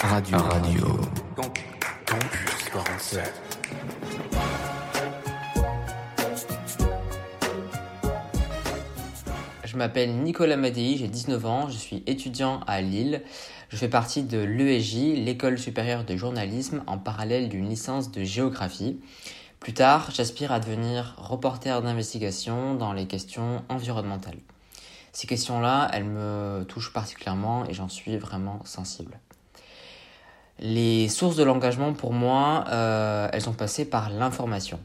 Radio. Radio. Campus 47. Je m'appelle Nicolas Madei, j'ai 19 ans, je suis étudiant à Lille. Je fais partie de l'ESJ, l'école supérieure de journalisme, en parallèle d'une licence de géographie. Plus tard, j'aspire à devenir reporter d'investigation dans les questions environnementales. Ces questions-là, elles me touchent particulièrement et j'en suis vraiment sensible. Les sources de l'engagement, pour moi, euh, elles sont passées par l'information.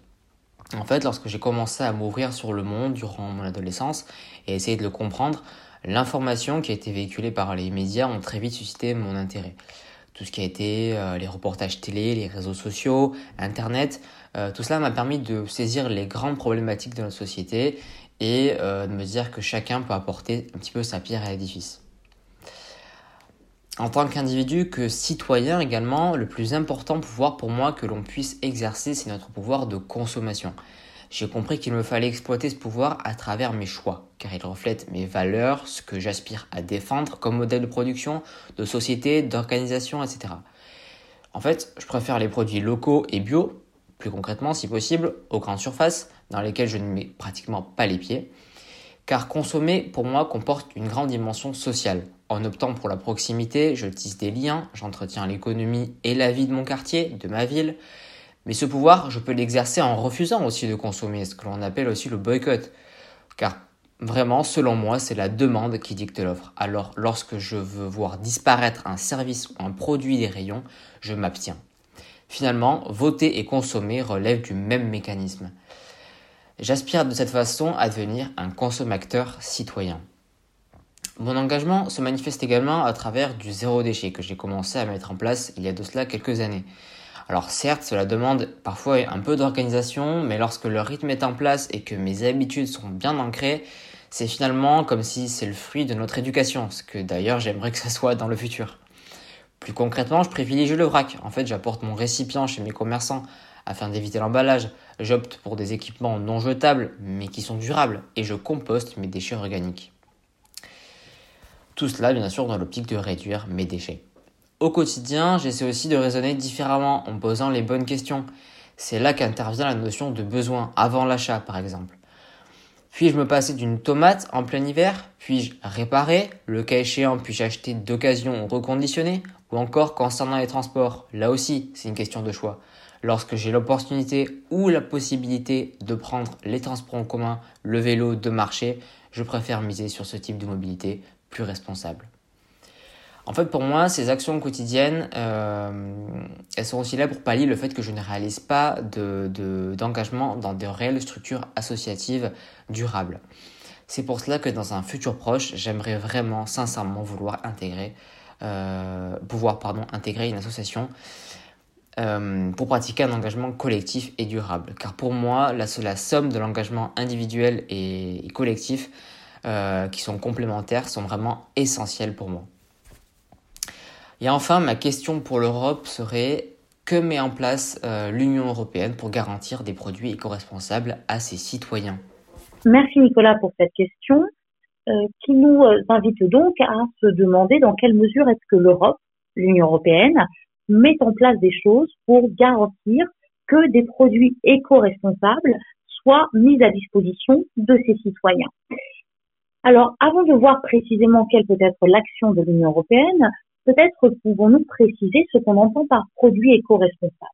En fait, lorsque j'ai commencé à m'ouvrir sur le monde durant mon adolescence et essayer de le comprendre, l'information qui a été véhiculée par les médias ont très vite suscité mon intérêt. Tout ce qui a été euh, les reportages télé, les réseaux sociaux, Internet, euh, tout cela m'a permis de saisir les grandes problématiques de notre société et de me dire que chacun peut apporter un petit peu sa pierre à l'édifice. En tant qu'individu, que citoyen également, le plus important pouvoir pour moi que l'on puisse exercer, c'est notre pouvoir de consommation. J'ai compris qu'il me fallait exploiter ce pouvoir à travers mes choix, car il reflète mes valeurs, ce que j'aspire à défendre comme modèle de production, de société, d'organisation, etc. En fait, je préfère les produits locaux et bio, plus concrètement si possible, aux grandes surfaces, dans lesquelles je ne mets pratiquement pas les pieds, car consommer pour moi comporte une grande dimension sociale. En optant pour la proximité, je tisse des liens, j'entretiens l'économie et la vie de mon quartier, de ma ville. Mais ce pouvoir, je peux l'exercer en refusant aussi de consommer, ce que l'on appelle aussi le boycott. Car vraiment, selon moi, c'est la demande qui dicte l'offre. Alors lorsque je veux voir disparaître un service ou un produit des rayons, je m'abstiens. Finalement, voter et consommer relèvent du même mécanisme. J'aspire de cette façon à devenir un consommateur citoyen. Mon engagement se manifeste également à travers du zéro déchet que j'ai commencé à mettre en place il y a de cela quelques années. Alors certes, cela demande parfois un peu d'organisation, mais lorsque le rythme est en place et que mes habitudes sont bien ancrées, c'est finalement comme si c'est le fruit de notre éducation, ce que d'ailleurs j'aimerais que ça soit dans le futur. Plus concrètement, je privilégie le vrac. En fait, j'apporte mon récipient chez mes commerçants afin d'éviter l'emballage. J'opte pour des équipements non jetables, mais qui sont durables, et je composte mes déchets organiques. Tout cela, bien sûr, dans l'optique de réduire mes déchets. Au quotidien, j'essaie aussi de raisonner différemment en posant les bonnes questions. C'est là qu'intervient la notion de besoin, avant l'achat par exemple. Puis-je me passer d'une tomate en plein hiver? Puis-je réparer? Le cas échéant, puis-je acheter d'occasion ou reconditionner Ou encore concernant les transports? Là aussi, c'est une question de choix. Lorsque j'ai l'opportunité ou la possibilité de prendre les transports en commun, le vélo, de marcher, je préfère miser sur ce type de mobilité plus responsable. En fait, pour moi, ces actions quotidiennes, euh, elles sont aussi là pour pallier le fait que je ne réalise pas d'engagement de, dans de réelles structures associatives durables. C'est pour cela que dans un futur proche, j'aimerais vraiment, sincèrement, vouloir intégrer, euh, pouvoir pardon, intégrer une association euh, pour pratiquer un engagement collectif et durable. Car pour moi, la, somme de l'engagement individuel et, collectif euh, qui sont complémentaires sont vraiment essentiels pour moi. Et enfin, ma question pour l'Europe serait que met en place euh, l'Union européenne pour garantir des produits éco-responsables à ses citoyens? Merci Nicolas pour cette question qui nous invite donc à se demander dans quelle mesure est-ce que l'Europe, l'Union européenne, met en place des choses pour garantir que des produits éco-responsables soient mis à disposition de ses citoyens. Alors, avant de voir précisément quelle peut être l'action de l'Union européenne, peut-être pouvons-nous préciser ce qu'on entend par produit éco-responsable.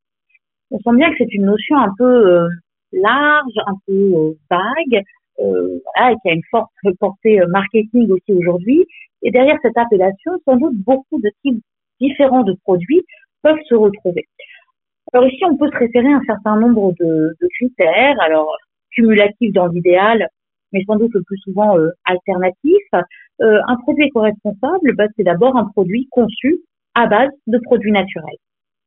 On sent bien que c'est une notion un peu euh, large, un peu euh, vague, euh, qui a une forte portée marketing aussi aujourd'hui. Et derrière cette appellation, sans doute beaucoup de types différents de produits peuvent se retrouver. Alors ici, on peut se référer à un certain nombre de, critères. Alors, cumulatifs dans l'idéal, mais sans doute le plus souvent euh, alternatif. Euh, un produit éco-responsable, bah, c'est d'abord un produit conçu à base de produits naturels.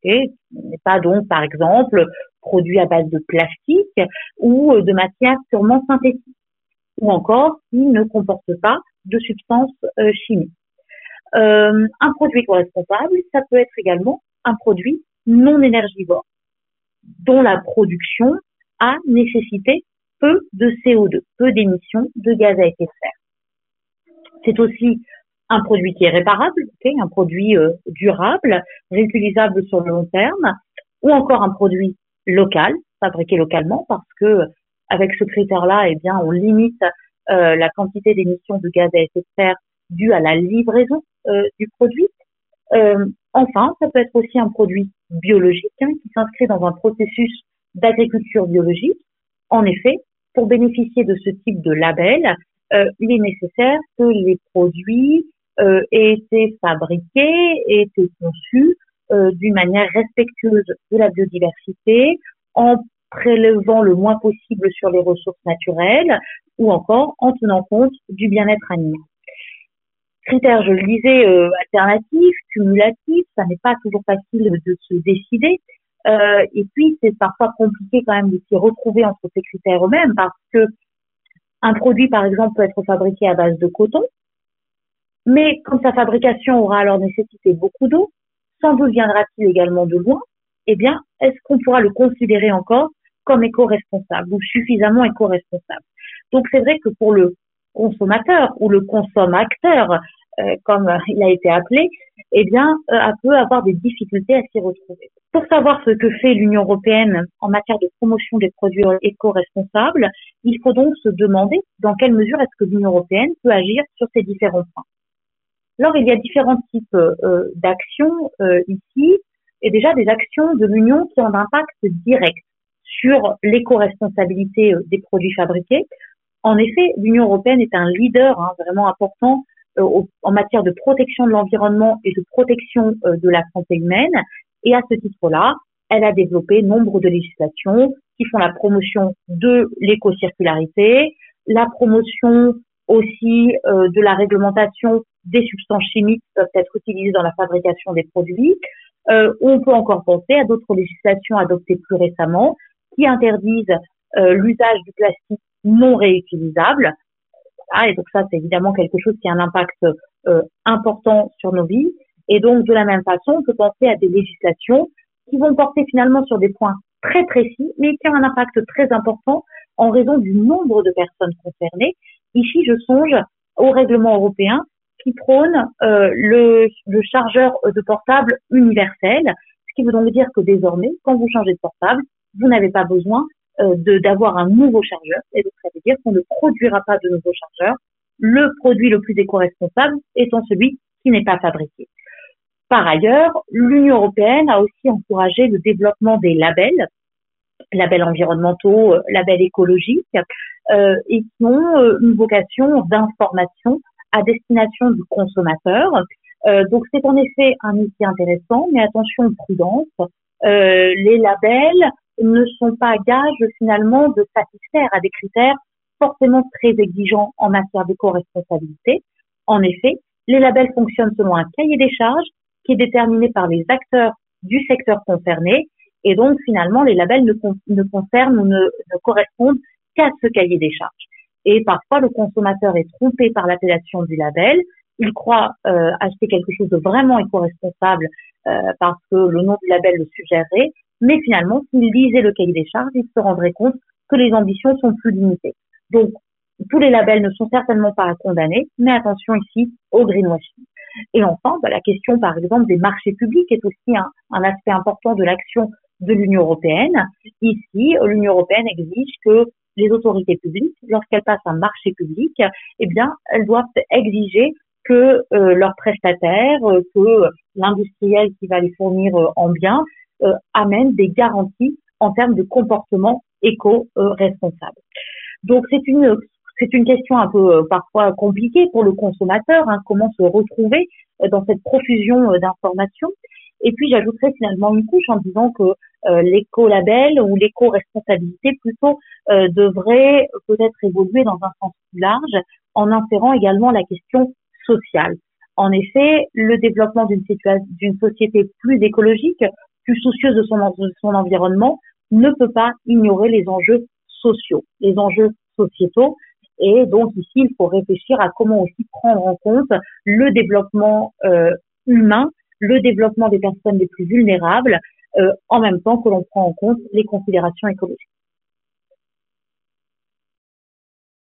Et n'est pas donc, par exemple, produit à base de plastique ou euh, de matière purement synthétique, ou encore il ne comporte pas de substances chimiques. Un produit éco-responsable, ça peut être également un produit non énergivore, dont la production a nécessité peu de CO2, peu d'émissions de gaz à effet de serre. C'est aussi un produit qui est réparable, un produit euh, durable, réutilisable sur le long terme, ou encore un produit local, fabriqué localement, parce que avec ce critère-là, eh bien, on limite euh, la quantité d'émissions de gaz à effet de serre due à la livraison euh, du produit. enfin, ça peut être aussi un produit biologique hein, qui s'inscrit dans un processus d'agriculture biologique. En effet, pour bénéficier de ce type de label, il est nécessaire que les produits euh, été fabriqués, été conçus euh, d'une manière respectueuse de la biodiversité, en prélevant le moins possible sur les ressources naturelles ou encore en tenant compte du bien-être animal. Critères, je le disais, euh, alternatifs, cumulatifs, ça n'est pas toujours facile de se décider. Euh, et puis, c'est parfois compliqué quand même de s'y retrouver entre ces critères eux-mêmes parce que un produit, par exemple, peut être fabriqué à base de coton, mais quand sa fabrication aura alors nécessité beaucoup d'eau, sans doute viendra-t-il également de loin, eh bien, est-ce qu'on pourra le considérer encore comme éco-responsable ou suffisamment éco-responsable? Donc c'est vrai que pour le consommateur ou le consommateur, euh, comme il a été appelé, eh bien, euh, peut avoir des difficultés à s'y retrouver. Pour savoir ce que fait l'Union européenne en matière de promotion des produits éco-responsables, il faut donc se demander dans quelle mesure est-ce que l'Union européenne peut agir sur ces différents points. Alors, il y a différents types euh, d'actions euh, ici, et déjà des actions de l'Union qui ont un impact direct sur l'éco-responsabilité euh, des produits fabriqués. En effet, l'Union européenne est un leader hein, vraiment important en matière de protection de l'environnement et de protection de la santé humaine. Et à ce titre-là, elle a développé nombre de législations qui font la promotion de l'éco-circularité, la promotion aussi de la réglementation des substances chimiques peuvent être utilisées dans la fabrication des produits. Euh, on peut encore penser à d'autres législations adoptées plus récemment qui interdisent euh, l'usage du plastique non réutilisable. et donc ça, c'est évidemment quelque chose qui a un impact euh, important sur nos vies. Et donc, de la même façon, on peut penser à des législations qui vont porter finalement sur des points très précis, mais qui ont un impact très important en raison du nombre de personnes concernées. Ici, je songe au règlement européen qui prône euh, le, le, chargeur de portable universel, ce qui veut donc dire que désormais, quand vous changez de portable, vous n'avez pas besoin euh, d'avoir un nouveau chargeur, et donc ça veut dire qu'on ne produira pas de nouveaux chargeurs, le produit le plus éco-responsable étant celui qui n'est pas fabriqué. Par ailleurs, l'Union européenne a aussi encouragé le développement des labels, labels environnementaux, euh, labels écologiques, euh, et qui ont euh, une vocation d'information à destination du consommateur. Euh, donc c'est en effet un outil intéressant, mais attention prudence. Euh, les labels ne sont pas gages finalement de satisfaire à des critères forcément très exigeants en matière d'éco-responsabilité. En effet, les labels fonctionnent selon un cahier des charges qui est déterminé par les acteurs du secteur concerné et donc finalement les labels ne, ne concernent ou ne, ne correspondent qu'à ce cahier des charges. Et parfois, le consommateur est trompé par l'appellation du label. Il croit euh, acheter quelque chose de vraiment éco-responsable euh, parce que le nom du label le suggérerait. Mais finalement, s'il lisait le cahier des charges, il se rendrait compte que les ambitions sont plus limitées. Donc, tous les labels ne sont certainement pas à condamner, mais attention ici au greenwashing. Et enfin, bah, la question, par exemple, des marchés publics est aussi un, un aspect important de l'action de l'Union européenne. Ici, l'Union européenne exige que les autorités publiques, lorsqu'elles passent un marché public, eh bien, elles doivent exiger que euh, leurs prestataires, euh, que l'industriel qui va les fournir euh, en biens, amène des garanties en termes de comportement éco-responsable. Donc c'est une c'est une question un peu parfois compliquée pour le consommateur, hein, comment se retrouver dans cette profusion d'informations. Et puis j'ajouterais finalement une couche en disant que euh, l'éco-label ou l'éco-responsabilité plutôt euh, devrait peut-être évoluer dans un sens plus large en insérant également la question sociale. En effet, le développement d'une d'une société plus écologique, plus soucieuse de son, son environnement, ne peut pas ignorer les enjeux sociaux, les enjeux sociétaux. Et donc ici, il faut réfléchir à comment aussi prendre en compte le développement euh, humain le développement des personnes les plus vulnérables, euh, en même temps que l'on prend en compte les considérations écologiques.